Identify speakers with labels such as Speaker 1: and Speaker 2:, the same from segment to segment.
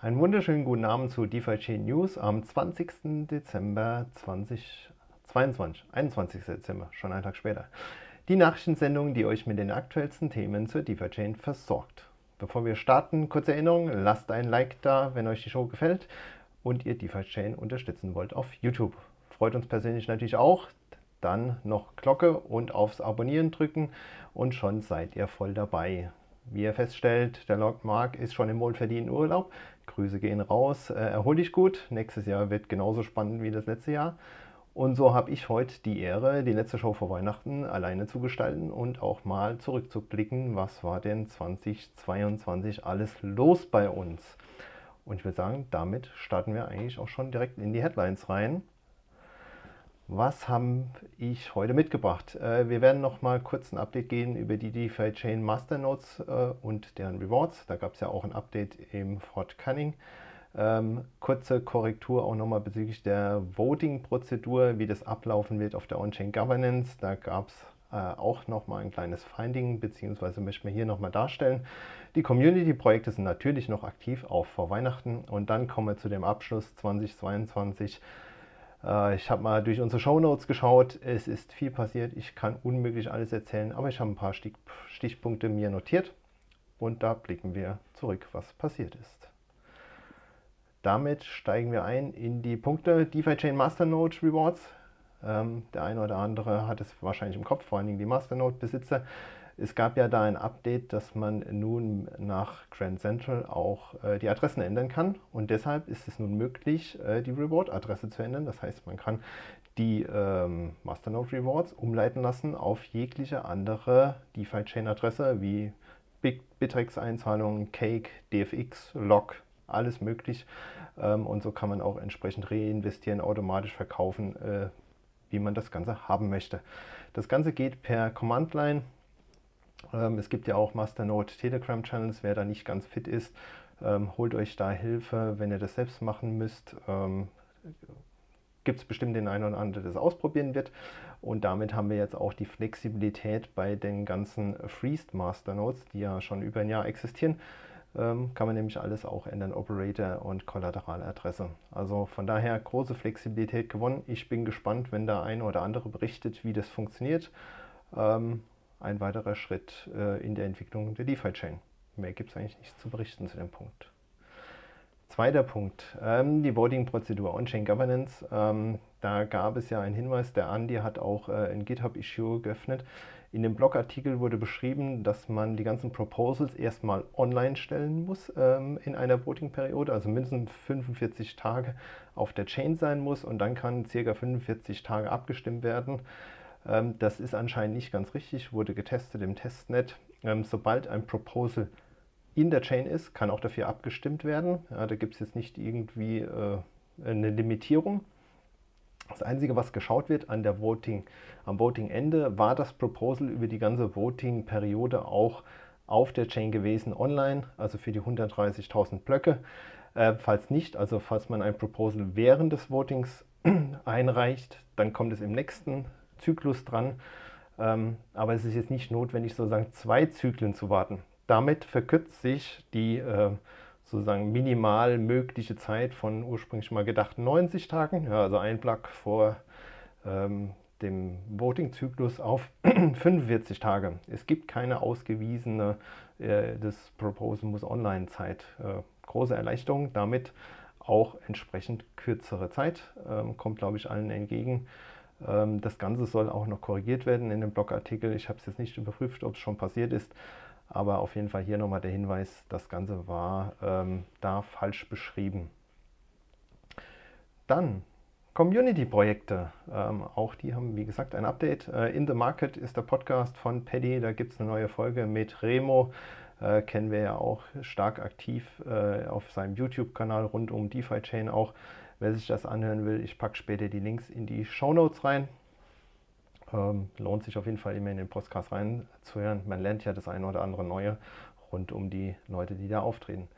Speaker 1: Einen wunderschönen guten Abend zu DeFi Chain News am 20. Dezember 2022. 21. Dezember, schon einen Tag später. Die Nachrichtensendung, die euch mit den aktuellsten Themen zur DeFi Chain versorgt. Bevor wir starten, kurze Erinnerung, lasst ein Like da, wenn euch die Show gefällt und ihr DeFi Chain unterstützen wollt auf YouTube. Freut uns persönlich natürlich auch. Dann noch Glocke und aufs Abonnieren drücken und schon seid ihr voll dabei. Wie ihr feststellt, der Lord Mark ist schon im wohlverdienten Urlaub. Grüße gehen raus. Äh, erhol dich gut. Nächstes Jahr wird genauso spannend wie das letzte Jahr. Und so habe ich heute die Ehre, die letzte Show vor Weihnachten alleine zu gestalten und auch mal zurückzublicken, was war denn 2022 alles los bei uns. Und ich würde sagen, damit starten wir eigentlich auch schon direkt in die Headlines rein. Was habe ich heute mitgebracht? Äh, wir werden noch mal kurz ein Update gehen über die DeFi Chain Masternodes äh, und deren Rewards. Da gab es ja auch ein Update im Fort Cunning. Ähm, kurze Korrektur auch nochmal bezüglich der Voting-Prozedur, wie das ablaufen wird auf der On-Chain Governance. Da gab es äh, auch nochmal ein kleines Finding, beziehungsweise möchten wir hier nochmal darstellen. Die Community-Projekte sind natürlich noch aktiv, auch vor Weihnachten. Und dann kommen wir zu dem Abschluss 2022 äh, ich habe mal durch unsere Show Notes geschaut. Es ist viel passiert. Ich kann unmöglich alles erzählen, aber ich habe ein paar Stich Stichpunkte mir notiert und da blicken wir zurück, was passiert ist. Damit steigen wir ein in die Punkte DeFi Chain Masternode Rewards. Ähm, der eine oder andere hat es wahrscheinlich im Kopf, vor allen Dingen die Masternode-Besitzer. Es gab ja da ein Update, dass man nun nach Grand Central auch äh, die Adressen ändern kann und deshalb ist es nun möglich, äh, die Reward-Adresse zu ändern. Das heißt, man kann die ähm, Masternode Rewards umleiten lassen auf jegliche andere DeFi-Chain-Adresse wie Bittrex-Einzahlungen, Cake, DFX, Log, alles möglich. Ähm, und so kann man auch entsprechend reinvestieren, automatisch verkaufen, äh, wie man das Ganze haben möchte. Das Ganze geht per Command-Line es gibt ja auch Masternode Telegram Channels, wer da nicht ganz fit ist, ähm, holt euch da Hilfe, wenn ihr das selbst machen müsst. Ähm, gibt es bestimmt den einen oder anderen, der das ausprobieren wird. Und damit haben wir jetzt auch die Flexibilität bei den ganzen Freezed Masternodes, die ja schon über ein Jahr existieren. Ähm, kann man nämlich alles auch ändern, Operator und Kollateraladresse. Also von daher große Flexibilität gewonnen. Ich bin gespannt, wenn der eine oder andere berichtet, wie das funktioniert. Ähm, ein weiterer Schritt äh, in der Entwicklung der DeFi-Chain. Mehr gibt es eigentlich nichts zu berichten zu dem Punkt. Zweiter Punkt, ähm, die Voting-Prozedur On-Chain Governance. Ähm, da gab es ja einen Hinweis, der Andi hat auch äh, ein GitHub-Issue geöffnet. In dem Blogartikel wurde beschrieben, dass man die ganzen Proposals erstmal online stellen muss ähm, in einer Voting-Periode, also mindestens 45 Tage auf der Chain sein muss und dann kann circa 45 Tage abgestimmt werden. Ähm, das ist anscheinend nicht ganz richtig, wurde getestet im Testnet. Ähm, sobald ein Proposal in der Chain ist, kann auch dafür abgestimmt werden. Ja, da gibt es jetzt nicht irgendwie äh, eine Limitierung. Das Einzige, was geschaut wird an der Voting, am Voting-Ende, war das Proposal über die ganze Voting-Periode auch auf der Chain gewesen online, also für die 130.000 Blöcke. Äh, falls nicht, also falls man ein Proposal während des Votings einreicht, dann kommt es im nächsten Zyklus dran. Ähm, aber es ist jetzt nicht notwendig, sozusagen zwei Zyklen zu warten. Damit verkürzt sich die äh, sozusagen minimal mögliche Zeit von ursprünglich mal gedachten 90 Tagen, ja, also ein Block vor ähm, dem Voting-Zyklus auf 45 Tage. Es gibt keine ausgewiesene, äh, das Proposal muss Online-Zeit. Äh, große Erleichterung, damit auch entsprechend kürzere Zeit, ähm, kommt glaube ich allen entgegen. Ähm, das Ganze soll auch noch korrigiert werden in dem Blogartikel. Ich habe es jetzt nicht überprüft, ob es schon passiert ist, aber auf jeden Fall hier nochmal der Hinweis, das Ganze war ähm, da falsch beschrieben. Dann Community-Projekte. Ähm, auch die haben, wie gesagt, ein Update. Äh, In the Market ist der Podcast von Paddy. Da gibt es eine neue Folge mit Remo. Äh, kennen wir ja auch stark aktiv äh, auf seinem YouTube-Kanal rund um DeFi Chain auch. Wer sich das anhören will, ich packe später die Links in die Show Notes rein. Ähm, lohnt sich auf jeden Fall immer in den Podcast reinzuhören. Man lernt ja das eine oder andere Neue rund um die Leute, die da auftreten.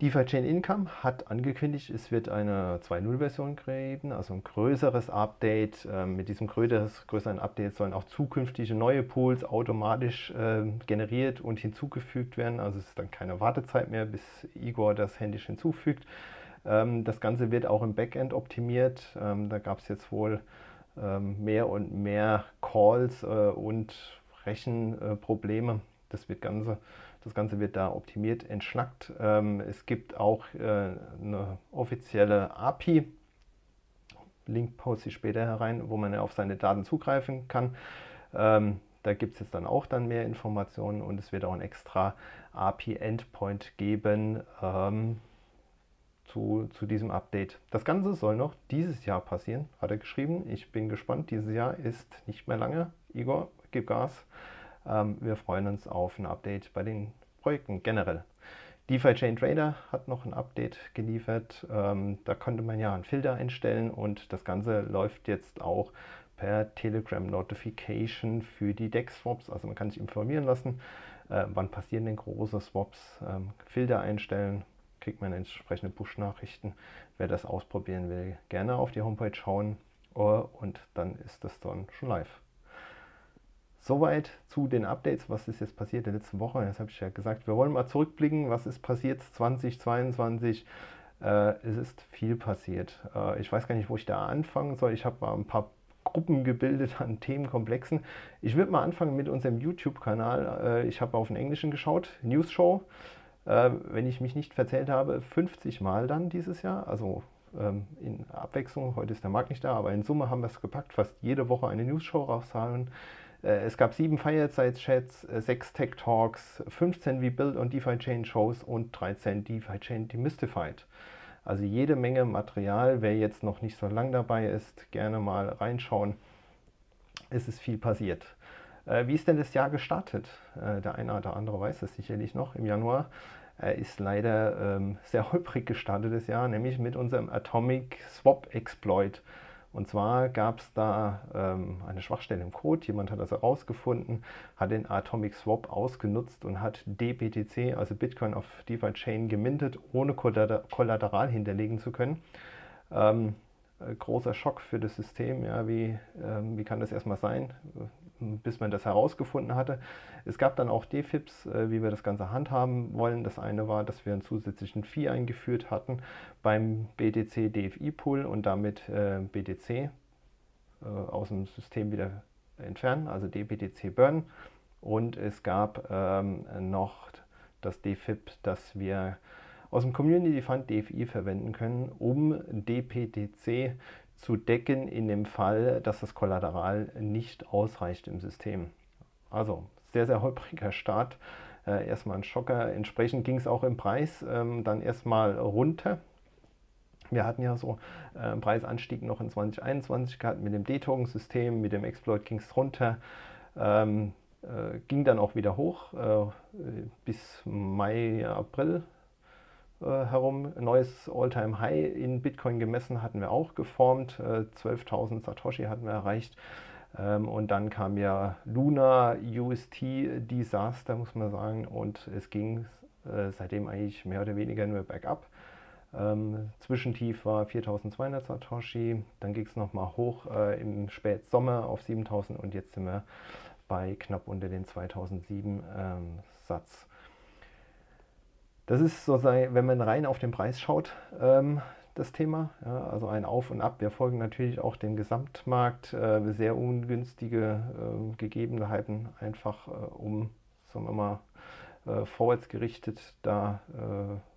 Speaker 1: DeFi Chain Income hat angekündigt, es wird eine 2.0-Version geben, also ein größeres Update. Ähm, mit diesem größeren Update sollen auch zukünftige neue Pools automatisch äh, generiert und hinzugefügt werden. Also es ist dann keine Wartezeit mehr, bis Igor das händisch hinzufügt. Ähm, das Ganze wird auch im Backend optimiert. Ähm, da gab es jetzt wohl ähm, mehr und mehr Calls äh, und Rechenprobleme. Das Ganze das Ganze wird da optimiert, entschlackt. Es gibt auch äh, eine offizielle API, Link poste ich später herein, wo man auf seine Daten zugreifen kann. Da gibt es jetzt dann auch dann mehr Informationen und es wird auch ein extra API-Endpoint geben zu, zu diesem Update. Das Ganze soll noch dieses Jahr passieren, hat er geschrieben. Ich bin gespannt. Dieses Jahr ist nicht mehr lange. Igor, gib Gas. Ähm, wir freuen uns auf ein Update bei den Projekten generell. DeFi Chain Trader hat noch ein Update geliefert. Ähm, da konnte man ja einen Filter einstellen und das Ganze läuft jetzt auch per Telegram Notification für die DEX Swaps. Also man kann sich informieren lassen, äh, wann passieren denn große Swaps. Ähm, Filter einstellen, kriegt man entsprechende Push-Nachrichten. Wer das ausprobieren will, gerne auf die Homepage schauen uh, und dann ist das dann schon live. Soweit zu den Updates, was ist jetzt passiert in der letzten Woche. Jetzt habe ich ja gesagt, wir wollen mal zurückblicken, was ist passiert 2022. Äh, es ist viel passiert. Äh, ich weiß gar nicht, wo ich da anfangen soll. Ich habe mal ein paar Gruppen gebildet an Themenkomplexen. Ich würde mal anfangen mit unserem YouTube-Kanal. Äh, ich habe auf den Englischen geschaut, News Show. Äh, wenn ich mich nicht verzählt habe, 50 Mal dann dieses Jahr. Also ähm, in Abwechslung. Heute ist der Markt nicht da, aber in Summe haben wir es gepackt, fast jede Woche eine News Show raushauen. Äh, es gab sieben Fireside-Chats, äh, sechs Tech-Talks, 15 wie Build- und DeFi-Chain-Shows und 13 DeFi-Chain Demystified. Also jede Menge Material. Wer jetzt noch nicht so lang dabei ist, gerne mal reinschauen. Es ist viel passiert. Äh, wie ist denn das Jahr gestartet? der eine oder andere weiß es sicherlich noch. Im Januar ist leider ähm, sehr holprig gestartet das Jahr, nämlich mit unserem Atomic Swap Exploit. Und zwar gab es da ähm, eine Schwachstelle im Code, jemand hat das herausgefunden, hat den Atomic Swap ausgenutzt und hat DBTC, also Bitcoin auf DeFi Chain, gemintet, ohne Kollateral hinterlegen zu können. Ähm, äh, großer Schock für das System. Ja, wie, ähm, wie kann das erstmal sein? Bis man das herausgefunden hatte. Es gab dann auch Defips, äh, wie wir das Ganze handhaben wollen. Das eine war, dass wir einen zusätzlichen Fee eingeführt hatten beim BTC DFI Pool und damit äh, BTC äh, aus dem System wieder entfernen, also DBTC Burn. Und es gab ähm, noch das DFIP, das wir aus dem Community Fund DFI verwenden können, um DPTC zu decken in dem Fall, dass das Kollateral nicht ausreicht im System. Also sehr, sehr holpriger Start. Äh, erstmal ein Schocker. Entsprechend ging es auch im Preis ähm, dann erstmal runter. Wir hatten ja so äh, einen Preisanstieg noch in 2021 gehabt mit dem D-Token-System, mit dem Exploit ging es runter. Ähm, äh, ging dann auch wieder hoch äh, bis Mai, April äh, herum. Neues All-Time-High in Bitcoin gemessen hatten wir auch geformt. Äh, 12.000 Satoshi hatten wir erreicht. Ähm, und dann kam ja Luna UST Disaster, muss man sagen. Und es ging äh, seitdem eigentlich mehr oder weniger nur bergab. Ähm, Zwischentief war 4200 Satoshi, dann ging es nochmal hoch äh, im Spätsommer auf 7000 und jetzt sind wir bei knapp unter den 2007 ähm, Satz. Das ist sozusagen, wenn man rein auf den Preis schaut, ähm, das Thema. Also ein Auf und Ab. Wir folgen natürlich auch dem Gesamtmarkt, äh, sehr ungünstige äh, Gegebenheiten, einfach äh, um, sagen wir mal, äh, vorwärts gerichtet da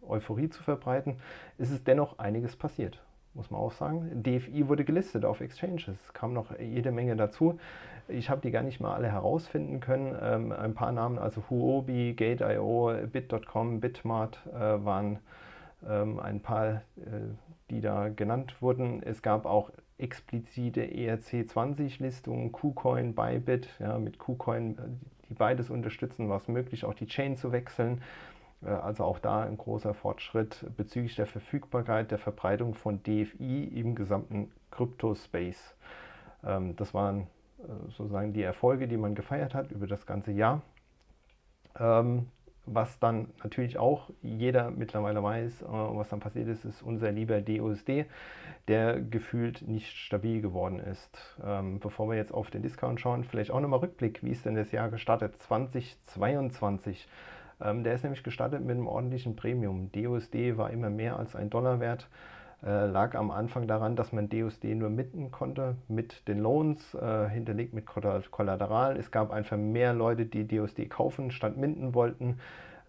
Speaker 1: Euphorie zu verbreiten. Es ist dennoch einiges passiert muss man auch sagen. DFI wurde gelistet auf Exchanges. Es kam noch jede Menge dazu. Ich habe die gar nicht mal alle herausfinden können. Ähm, ein paar Namen, also Huobi, Gate.io, Bit.com, Bitmart äh, waren ähm, ein paar, äh, die da genannt wurden. Es gab auch explizite ERC20-Listungen, KuCoin, Bybit. Ja, mit KuCoin, die beides unterstützen, war es möglich, auch die Chain zu wechseln. Äh, also auch da ein großer Fortschritt bezüglich der Verfügbarkeit, der Verbreitung von DFI im gesamten Kryptospace. Ähm, das waren äh, sozusagen die Erfolge, die man gefeiert hat über das ganze Jahr. Ähm, was dann natürlich auch jeder mittlerweile weiß, äh, was dann passiert ist, ist unser lieber DUSD, der gefühlt nicht stabil geworden ist. Ähm, bevor wir jetzt auf den Discount schauen, vielleicht auch nochmal Rückblick, wie ist denn das Jahr gestartet? 2022. Ähm, der ist nämlich gestartet mit einem ordentlichen Premium. DUSD war immer mehr als ein Dollar wert. Äh, lag am Anfang daran, dass man DUSD nur mitten konnte mit den Loans, äh, hinterlegt mit Kollateral. Es gab einfach mehr Leute, die DUSD kaufen statt minden wollten.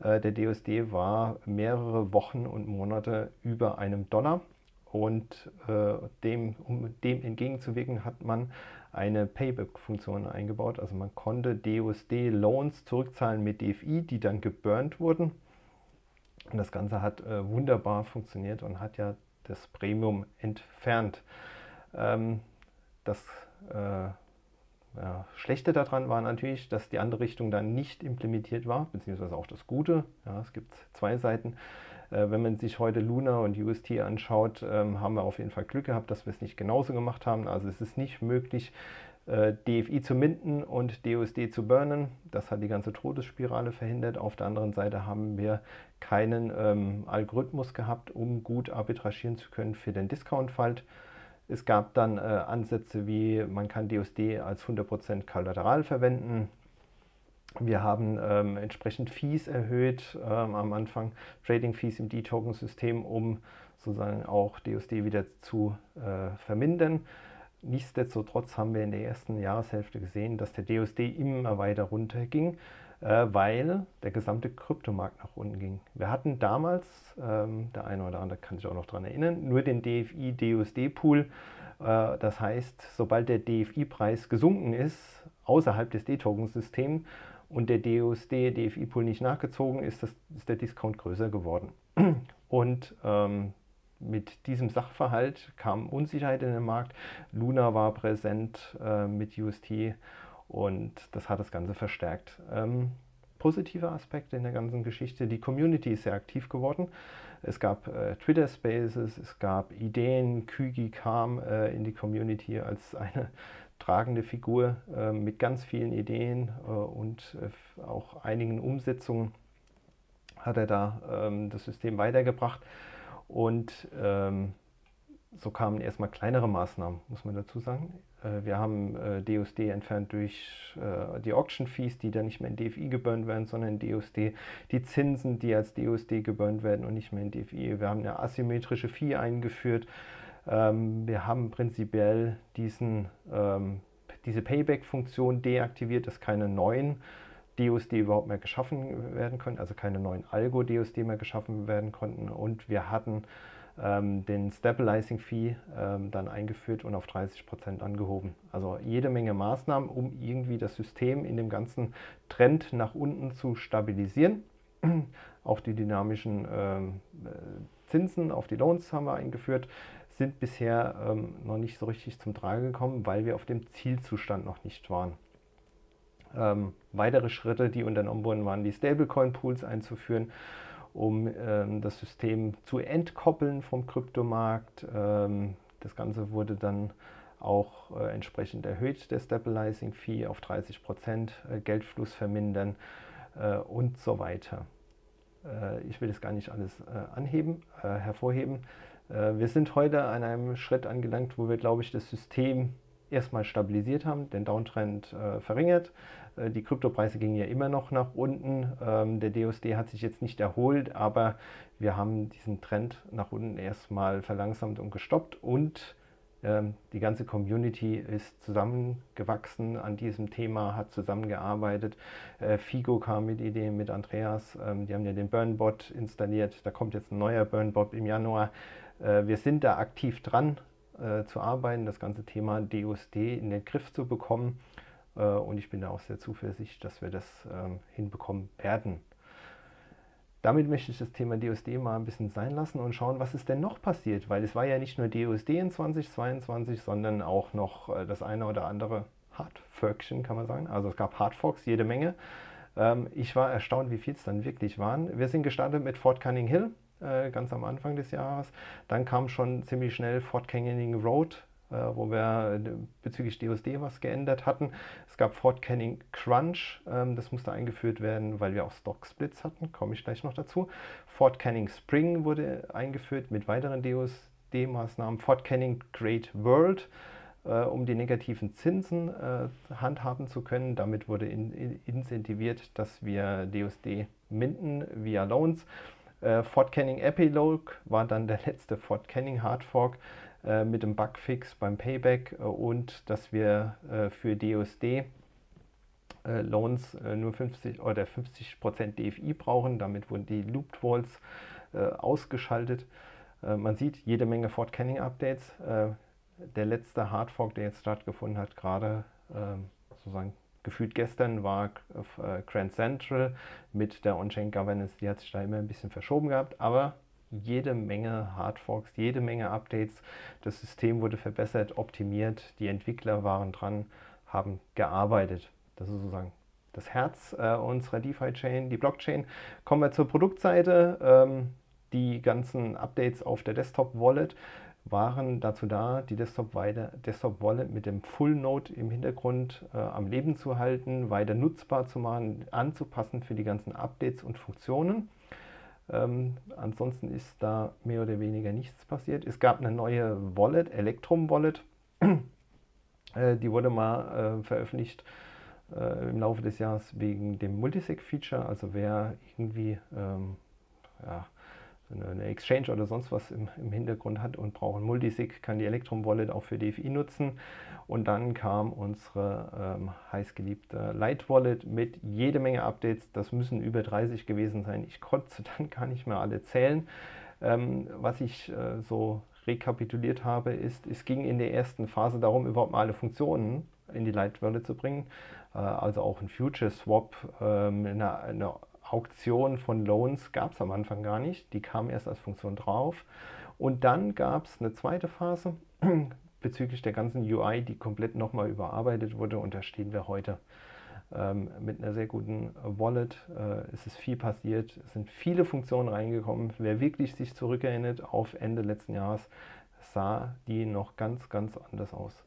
Speaker 1: Äh, der DUSD war mehrere Wochen und Monate über einem Dollar. Und äh, dem, um dem entgegenzuwirken, hat man eine Payback-Funktion eingebaut. Also man konnte DUSD-Loans zurückzahlen mit DFI, die dann geburnt wurden. Und das Ganze hat äh, wunderbar funktioniert und hat ja das Premium entfernt. Ähm, das äh, ja, Schlechte daran war natürlich, dass die andere Richtung dann nicht implementiert war, beziehungsweise auch das Gute. Ja, es gibt zwei Seiten. Äh, wenn man sich heute Luna und UST anschaut, ähm, haben wir auf jeden Fall Glück gehabt, dass wir es nicht genauso gemacht haben. Also es ist nicht möglich, DFI zu minden und DUSD zu burnen. Das hat die ganze Todesspirale verhindert. Auf der anderen Seite haben wir keinen ähm, Algorithmus gehabt, um gut arbitragieren zu können für den Discount-Falt. Es gab dann äh, Ansätze wie, man kann DUSD als 100% Kollateral verwenden. Wir haben ähm, entsprechend Fees erhöht ähm, am Anfang, Trading Fees im D-Token-System, um sozusagen auch DUSD wieder zu äh, vermindern. Nichtsdestotrotz haben wir in der ersten Jahreshälfte gesehen, dass der DUSD immer weiter runterging, äh, weil der gesamte Kryptomarkt nach unten ging. Wir hatten damals, ähm, der eine oder andere kann sich auch noch daran erinnern, nur den DFI-DUSD-Pool. Äh, das heißt, sobald der DFI-Preis gesunken ist, außerhalb des D-Token-Systems und der DUSD-DFI-Pool nicht nachgezogen ist, das, ist der Discount größer geworden. Und ähm, mit diesem Sachverhalt kam Unsicherheit in den Markt. Luna war präsent äh, mit UST und das hat das Ganze verstärkt. Ähm, positive Aspekte in der ganzen Geschichte. Die Community ist sehr aktiv geworden. Es gab äh, Twitter Spaces, es gab Ideen. Kügi kam äh, in die Community als eine tragende Figur äh, mit ganz vielen Ideen äh, und äh, auch einigen Umsetzungen hat er da ähm, das System weitergebracht. Und ähm, so kamen erstmal kleinere Maßnahmen, muss man dazu sagen. Äh, wir haben äh, DUSD entfernt durch äh, die Auction Fees, die dann nicht mehr in DFI geburnt werden, sondern in DUSD. Die Zinsen, die als DUSD geburnt werden und nicht mehr in DFI. Wir haben eine asymmetrische Fee eingeführt. Ähm, wir haben prinzipiell diesen, ähm, diese Payback-Funktion deaktiviert, dass keine neuen DUSD überhaupt mehr geschaffen werden können, also keine neuen Algo-DUSD mehr geschaffen werden konnten. Und wir hatten ähm, den Stabilizing Fee ähm, dann eingeführt und auf 30% angehoben. Also jede Menge Maßnahmen, um irgendwie das System in dem ganzen Trend nach unten zu stabilisieren. Auch die dynamischen ähm, äh, Zinsen auf die Loans haben wir eingeführt, sind bisher ähm, noch nicht so richtig zum Tragen gekommen, weil wir auf dem Zielzustand noch nicht waren. Ähm, weitere Schritte, die unternommen wurden, waren die Stablecoin-Pools einzuführen, um ähm, das System zu entkoppeln vom Kryptomarkt. Ähm, das Ganze wurde dann auch äh, entsprechend erhöht, der Stabilizing Fee auf 30 Prozent, äh, Geldfluss vermindern äh, und so weiter. Äh, ich will das gar nicht alles äh, anheben, äh, hervorheben. wir sind heute an einem Schritt angelangt, wo wir, glaube ich, das System erstmal stabilisiert haben, den Downtrend äh, verringert. Äh, die Kryptopreise gingen ja immer noch nach unten. Ähm, der DUSD hat sich jetzt nicht erholt, aber wir haben diesen Trend nach unten erstmal verlangsamt und gestoppt und ähm, die ganze Community ist zusammengewachsen an diesem Thema, hat zusammengearbeitet. Äh, Figo kam mit Ideen mit Andreas. Ähm, die haben ja den Burnbot installiert. Da kommt jetzt ein neuer Burnbot im Januar. Äh, wir sind da aktiv dran äh, zu arbeiten, das ganze Thema DUSD in den Griff zu bekommen. Äh, und ich bin da auch sehr zuversichtlich, dass wir das ähm, hinbekommen werden. Damit möchte ich das Thema DUSD mal ein bisschen sein lassen und schauen, was ist denn noch passiert, weil es war ja nicht nur DUSD in 2022, sondern auch noch äh, das eine oder andere Hardforkchen, kann man sagen. Also es gab Hardforks, jede Menge. Ähm, ich war erstaunt, wie viel es dann wirklich waren. Wir sind gestartet mit Fort Cunning Hill. Äh, ganz am Anfang des Jahres. Dann kam schon ziemlich schnell Fort Canyoning Road, wo wir bezüglich DOSD was geändert hatten. Es gab Fort Canning Crunch, ähm, das musste eingeführt werden, weil wir auch Stock Splits hatten, komme ich gleich noch dazu. Fort Canning Spring wurde eingeführt mit weiteren DOSD-Maßnahmen. Fort Canning Great World äh, um die negativen Zinsen äh, handhaben zu können. Damit wurde in, in incentiviert, dass wir DUSD minden via Loans. Äh, Fort Canning Epilogue war dann der letzte Fort Canning Hardfork äh, mit dem Bugfix beim Payback äh, und dass wir äh, für DUSD Loans nur 50 oder 50% DFI brauchen. Damit wurden die Looped Walls ausgeschaltet. man sieht jede Menge Fort Canning Updates der letzte Hardfork, der jetzt stattgefunden hat, gerade ähm, sozusagen gefühlt gestern, war äh, Grand Central mit der On-Chain Governance. Die hat sich da immer ein bisschen verschoben gehabt, aber jede Menge Hardforks, jede Menge Updates. Das System wurde verbessert, optimiert. Die Entwickler waren dran, haben gearbeitet. Das ist sozusagen das Herz äh, unserer DeFi-Chain, die Blockchain. Kommen wir zur Produktseite. Ähm, die ganzen Updates auf der Desktop-Wallet waren dazu da, die Desktop, weiter, Desktop mit dem Full Node im Hintergrund äh, am Leben zu halten, weiter nutzbar zu machen, anzupassen für die ganzen Updates und Funktionen. Ähm, ansonsten ist da mehr oder weniger nichts passiert. Es gab eine neue Wallet, Electrum Wallet. äh, die wurde mal äh, veröffentlicht äh, im Laufe des Jahres wegen dem Multisig-Feature. Also wer irgendwie ähm, ja, eine Exchange oder sonst was im, im Hintergrund hat und braucht ein Multisig, kann die Electrum Wallet auch für DFI nutzen. Und dann kam unsere ähm, heißgeliebte Light Wallet mit jede Menge Updates. Das müssen über 30 gewesen sein. Ich konnte dann gar nicht mehr alle zählen. Ähm, was ich äh, so rekapituliert habe, ist, es ging in der ersten Phase darum, überhaupt mal alle Funktionen in die Light Wallet zu bringen. Äh, also auch ein Future Swap, ähm, eine, eine Auktion von Loans gab es am Anfang gar nicht. Die kam erst als Funktion drauf. Und dann gab es eine zweite Phase bezüglich der ganzen UI, die komplett nochmal überarbeitet wurde. Und da stehen wir heute ähm, mit einer sehr guten Wallet. Äh, es ist viel passiert. Es sind viele Funktionen reingekommen. Wer wirklich sich zurückerinnert auf Ende letzten Jahres, sah die noch ganz, ganz anders aus.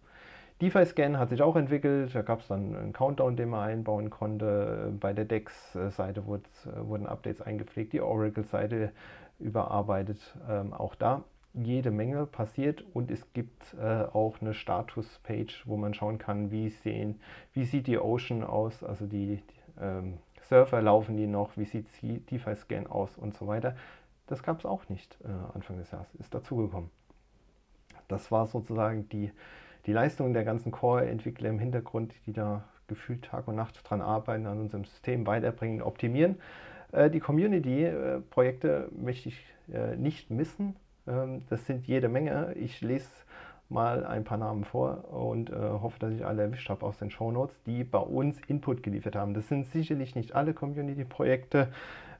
Speaker 1: DeFi-Scan hat sich auch entwickelt. Da gab es dann einen Countdown, den man einbauen konnte. Bei der DEX-Seite wurden Updates eingepflegt, die Oracle-Seite überarbeitet. Ähm, auch da jede Menge passiert und es gibt äh, auch eine Status-Page, wo man schauen kann, wie, sehen, wie sieht die Ocean aus, also die, die ähm, Surfer laufen die noch, wie sieht DeFi-Scan aus und so weiter. Das gab es auch nicht äh, Anfang des Jahres, ist dazugekommen. Das war sozusagen die die Leistungen der ganzen Core-Entwickler im Hintergrund, die da gefühlt Tag und Nacht dran arbeiten, an unserem System weiterbringen, optimieren. Äh, die Community-Projekte möchte ich äh, nicht missen. Ähm, das sind jede Menge. Ich lese mal ein paar Namen vor und äh, hoffe, dass ich alle erwischt habe aus den Shownotes, die bei uns Input geliefert haben. Das sind sicherlich nicht alle Community-Projekte.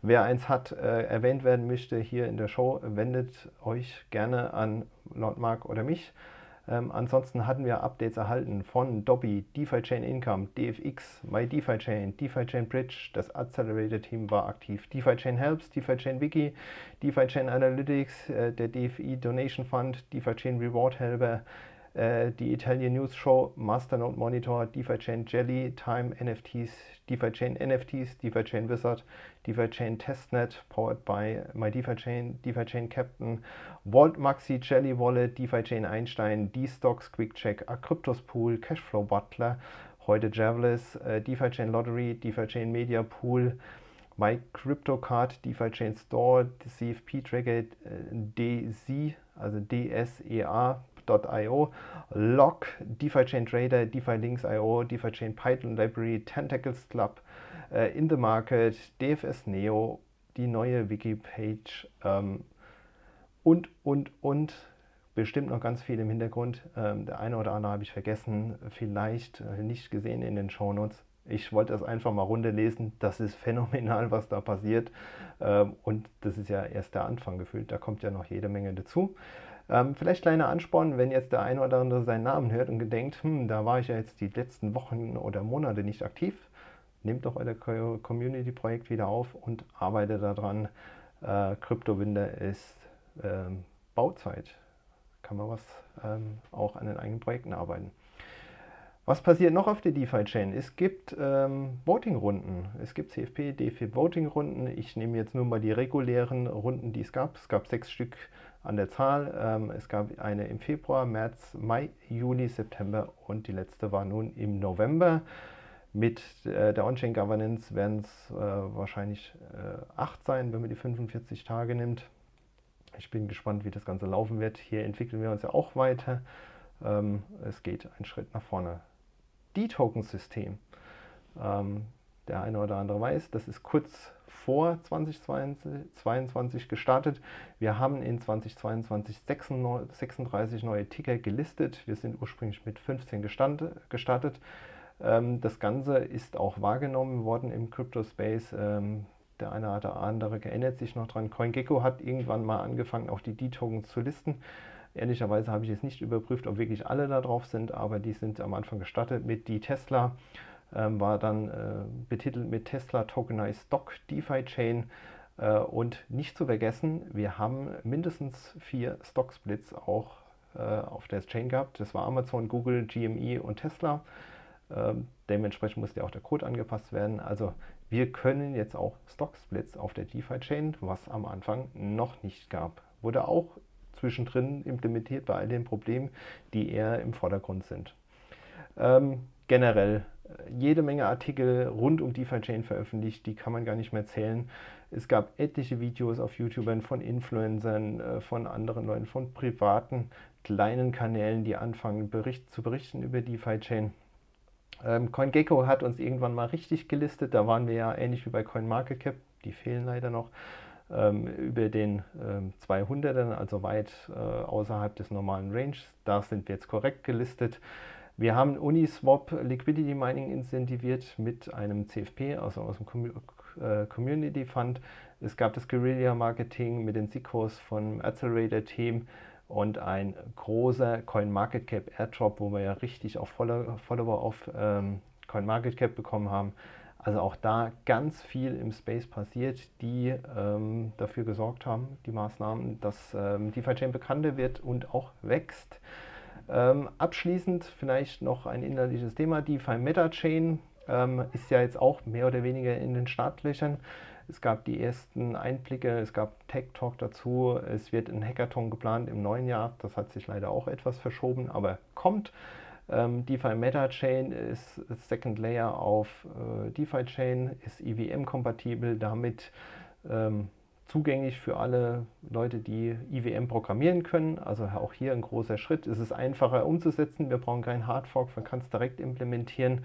Speaker 1: Wer eins hat, äh, erwähnt werden möchte hier in der Show, wendet euch gerne an Lord Mark oder mich. Ähm, ansonsten hatten wir Updates erhalten von Dobby, DeFi Chain Income, DFX, My DeFi Chain, DeFi Chain Bridge, das Accelerator Team war aktiv, DeFi Chain Helps, DeFi Chain Wiki, DeFi Chain Analytics, äh, der DFI Donation Fund, DeFi Chain Reward Helper, die Italian News Show, Masternode Monitor, DeFi Chain Jelly, Time NFTs, DeFi Chain NFTs, DeFi Chain Wizard, DeFi Chain Testnet, powered by my DeFi Chain, DeFi Chain Captain, Vault Maxi, Jelly Wallet, DeFi Chain Einstein, D-Stocks, QuickCheck, Acryptos Pool, Cashflow Butler, heute Javelis, äh, DeFi Chain Lottery, DeFi Chain Media Pool, My CryptoCard, DeFi Chain Store, CFP Tracker, äh, DZ, also DSEA, DeFi.io, Log, DeFi Chain Trader, DeFi Links.io, DeFi Chain Python Library, Tentacles Club, äh, In the Market, DFS Neo, die neue Wiki-Page ähm, und, und, und bestimmt noch ganz viel im Hintergrund. Ähm, der eine oder andere habe ich vergessen, vielleicht äh, nicht gesehen in den Shownotes. Ich wollte das einfach mal runterlesen. Das ist phänomenal, was da passiert. Ähm, und das ist ja erst der Anfang gefühlt. Da kommt ja noch jede Menge dazu. Ähm, vielleicht kleiner Ansporn, wenn jetzt der eine oder andere seinen Namen hört und gedenkt, hm, da war ich ja jetzt die letzten Wochen oder Monate nicht aktiv. Nehmt doch euer Community-Projekt wieder auf und arbeitet daran. Äh, Kryptowinter ist ähm, Bauzeit. kann man was ähm, auch an den eigenen Projekten arbeiten. Was passiert noch auf der DeFi-Chain? Es gibt ähm, Voting-Runden. Es gibt CFP, DeFi Voting-Runden. Ich nehme jetzt nur mal die regulären Runden, die es gab. Es gab sechs Stück an der Zahl. Ähm, es gab eine im Februar, März, Mai, Juni, September und die letzte war nun im November. Mit äh, der On-Chain Governance werden es äh, wahrscheinlich äh, acht sein, wenn man die 45 Tage nimmt. Ich bin gespannt, wie das Ganze laufen wird. Hier entwickeln wir uns ja auch weiter. Ähm, es geht einen Schritt nach vorne. D-Token-System. Ähm, der eine oder andere weiß, das ist kurz vor 2022 gestartet. Wir haben in 2022 36 neue Ticker gelistet. Wir sind ursprünglich mit 15 gestartet. Ähm, das Ganze ist auch wahrgenommen worden im Crypto-Space. Ähm, der eine oder andere erinnert sich noch dran. CoinGecko hat irgendwann mal angefangen, auch die D-Tokens zu listen. Ehrlicherweise habe ich jetzt nicht überprüft, ob wirklich alle da drauf sind, aber die sind am Anfang gestartet mit die Tesla. Ähm, war dann äh, betitelt mit Tesla Tokenized Stock DeFi Chain. Äh, und nicht zu vergessen, wir haben mindestens vier Stock Splits auch äh, auf der Chain gehabt. Das war Amazon, Google, GME und Tesla. Ähm, dementsprechend musste auch der Code angepasst werden. Also wir können jetzt auch Stock Splits auf der DeFi Chain, was am Anfang noch nicht gab. Wurde auch zwischendrin implementiert bei all den Problemen, die eher im Vordergrund sind. Ähm, generell jede Menge Artikel rund um DeFi Chain veröffentlicht, die kann man gar nicht mehr zählen. Es gab etliche Videos auf YouTubern von Influencern, äh, von anderen Leuten, von privaten kleinen Kanälen, die anfangen bericht, zu berichten über DeFi Chain. Ähm, CoinGecko hat uns irgendwann mal richtig gelistet, da waren wir ja ähnlich wie bei CoinMarketCap, die fehlen leider noch ähm, über den ähm, 200ern, also weit äh, außerhalb des normalen Ranges. Da sind wir jetzt korrekt gelistet. Wir haben Uniswap Liquidity Mining incentiviert mit einem CFP, also aus dem äh, Community Fund. Es gab das Guerilla Marketing mit den SICOs vom Accelerator Team und ein großer CoinMarketCap Airdrop, wo wir ja richtig auch Follower auf ähm, CoinMarketCap bekommen haben. Also auch da ganz viel im Space passiert, die ähm, dafür gesorgt haben, die Maßnahmen, dass ähm, DeFi Chain bekannter wird und auch wächst. Ähm, abschließend vielleicht noch ein inhaltliches Thema. DeFi MetaChain ähm, ist ja jetzt auch mehr oder weniger in den Startlöchern. Es gab die ersten Einblicke, es gab Tech Talk dazu. Es wird ein Hackathon geplant im neuen Jahr. Das hat sich leider auch etwas verschoben, aber kommt. Ähm, DeFi MetaChain ist Second Layer auf äh, DeFi Chain, ist EVM-kompatibel, damit ähm, zugänglich für alle Leute, die IWM programmieren können. Also auch hier ein großer Schritt. Es ist einfacher umzusetzen. Wir brauchen keinen Hardfork, man kann es direkt implementieren.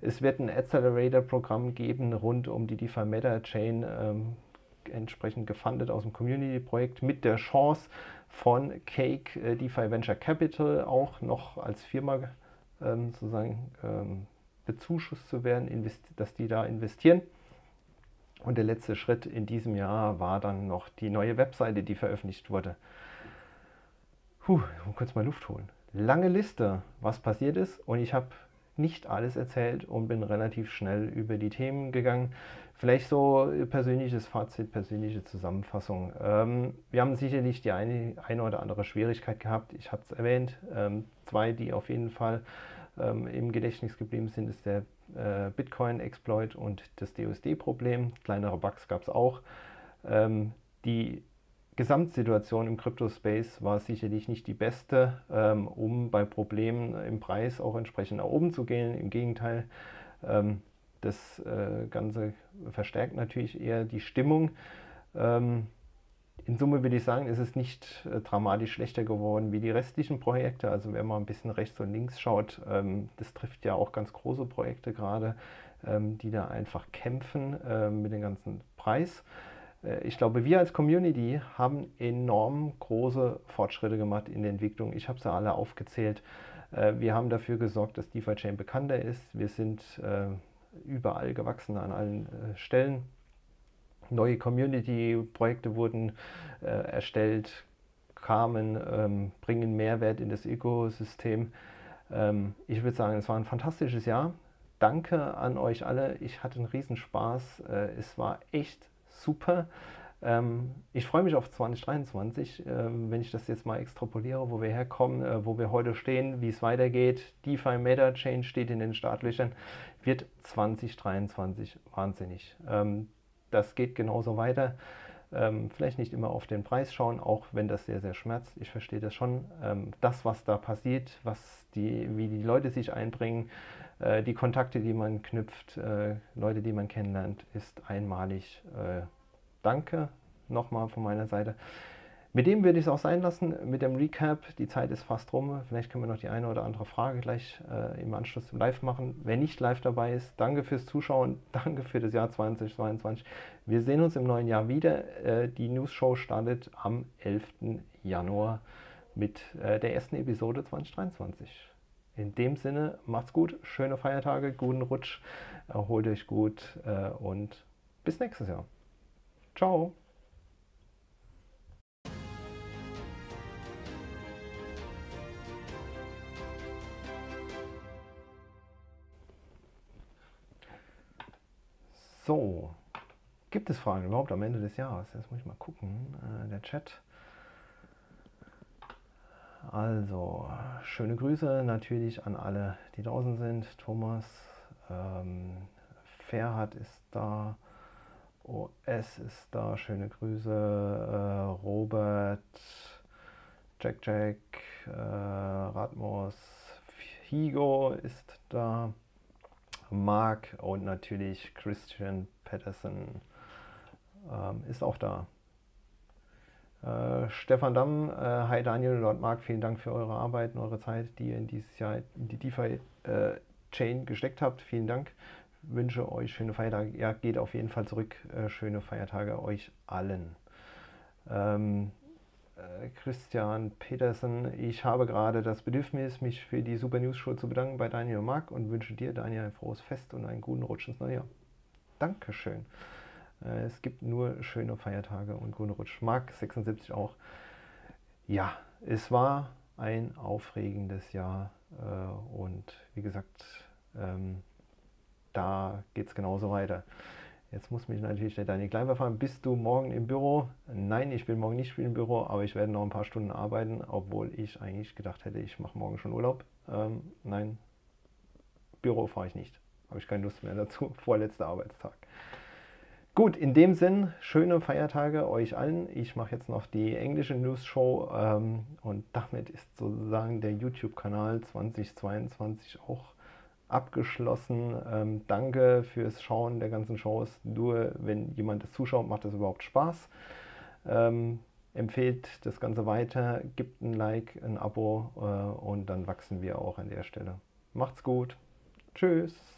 Speaker 1: Es wird ein Accelerator-Programm geben rund um die DeFi Meta Chain, ähm, entsprechend gefundet aus dem Community-Projekt mit der Chance von Cake äh, DeFi Venture Capital auch noch als Firma ähm, sozusagen ähm, bezuschusst zu werden, dass die da investieren. Und der letzte Schritt in diesem Jahr war dann noch die neue Webseite, die veröffentlicht wurde. Puh, kurz mal Luft holen. Lange Liste, was passiert ist. Und ich habe nicht alles erzählt und bin relativ schnell über die Themen gegangen. Vielleicht so persönliches Fazit, persönliche Zusammenfassung. Ähm, wir haben sicherlich die eine, eine oder andere Schwierigkeit gehabt. Ich habe es erwähnt. Ähm, zwei, die auf jeden Fall ähm, im Gedächtnis geblieben sind, ist der äh, Bitcoin-Exploit und das DUSD-Problem. Kleinere Bugs gab es auch. Ähm, die Gesamtsituation im Crypto-Space war sicherlich nicht die beste, ähm, um bei Problemen im Preis auch entsprechend nach oben zu gehen. Im Gegenteil, ähm, das äh, Ganze verstärkt natürlich eher die Stimmung. Ähm, in Summe würde ich sagen, ist es nicht äh, dramatisch schlechter geworden wie die restlichen Projekte. Also wenn man ein bisschen rechts und links schaut, ähm, das trifft ja auch ganz große Projekte gerade, ähm, die da einfach kämpfen äh, mit dem ganzen Preis. Äh, ich glaube, wir als Community haben enorm große Fortschritte gemacht in der Entwicklung. Ich habe sie alle aufgezählt. Äh, wir haben dafür gesorgt, dass DeFi Chain bekannter ist. Wir sind äh, überall gewachsen an allen Stellen neue Community-Projekte wurden äh, erstellt, kamen, ähm, bringen Mehrwert in das Ökosystem. Ähm, ich würde sagen, es war ein fantastisches Jahr. Danke an euch alle. Ich hatte einen Riesenspaß. Äh, es war echt super. Ähm, ich freue mich auf 2023, äh, wenn ich das jetzt mal extrapoliere, wo wir herkommen, äh, wo wir heute stehen, wie es weitergeht. DeFi Meta Chain steht in den Startlöchern, wird 2023 wahnsinnig. Das geht genauso weiter. Ähm, vielleicht nicht immer auf den Preis schauen, auch wenn das sehr, sehr schmerzt. Ich verstehe das schon. Ähm, das, was da passiert, was die, wie die Leute sich einbringen, äh, die Kontakte, die man knüpft, äh, Leute, die man kennenlernt, ist einmalig. Äh, danke nochmal von meiner Seite. Mit dem würde ich es auch sein lassen, mit dem Recap. Die Zeit ist fast rum. Vielleicht können wir noch die eine oder andere Frage gleich äh, im Anschluss zum Live machen. Wer nicht live dabei ist, danke fürs Zuschauen, danke für das Jahr 2022. Wir sehen uns im neuen Jahr wieder. Äh, die News Show startet am 11. Januar mit äh, der ersten Episode 2023. In dem Sinne, macht's gut, schöne Feiertage, guten Rutsch, erholt euch gut äh, und bis nächstes Jahr. Ciao. So, gibt es Fragen überhaupt am Ende des Jahres? Jetzt muss ich mal gucken. Äh, der Chat. Also, schöne Grüße natürlich an alle, die draußen sind. Thomas, ähm, Ferhat ist da, OS ist da, schöne Grüße. Äh, Robert, Jack Jack, äh, Radmos, Higo ist da. Mark und natürlich Christian Patterson ähm, ist auch da. Äh, Stefan Damm, äh, hi Daniel Lord Mark, vielen Dank für eure Arbeit und eure Zeit, die ihr in dieses Jahr in die DeFi-Chain äh, gesteckt habt. Vielen Dank. Wünsche euch schöne Feiertage. Ja, geht auf jeden Fall zurück. Äh, schöne Feiertage euch allen. Ähm, äh, Christian Petersen. Ich habe gerade das Bedürfnis, mich für die Super News Show zu bedanken bei Daniel und Marc und wünsche dir, Daniel, ein frohes Fest und einen guten Rutsch ins neue Jahr. Dankeschön. Äh, es gibt nur schöne Feiertage und guten Rutsch. Marc 76 auch. Ja, es war ein aufregendes Jahr äh, und wie gesagt, ähm, da geht es genauso weiter. Jetzt muss mich natürlich der Daniel Kleiber fragen, bist du morgen im Büro? Nein, ich bin morgen nicht im Büro, aber ich werde noch ein paar Stunden arbeiten, obwohl ich eigentlich gedacht hätte, ich mache morgen schon Urlaub. Ähm, nein, Büro fahre ich nicht. Habe ich keine Lust mehr dazu. Vorletzter Arbeitstag. Gut, in dem Sinn, schöne Feiertage euch allen. Ich mache jetzt noch die englische News Show ähm, und damit ist sozusagen der YouTube-Kanal 2022 auch abgeschlossen. Ähm, danke fürs Schauen der ganzen Shows. Nur wenn jemand das zuschaut, macht das überhaupt Spaß. Ähm, empfehlt das Ganze weiter, gibt ein Like, ein Abo äh, und dann wachsen wir auch an der Stelle. Macht's gut. Tschüss.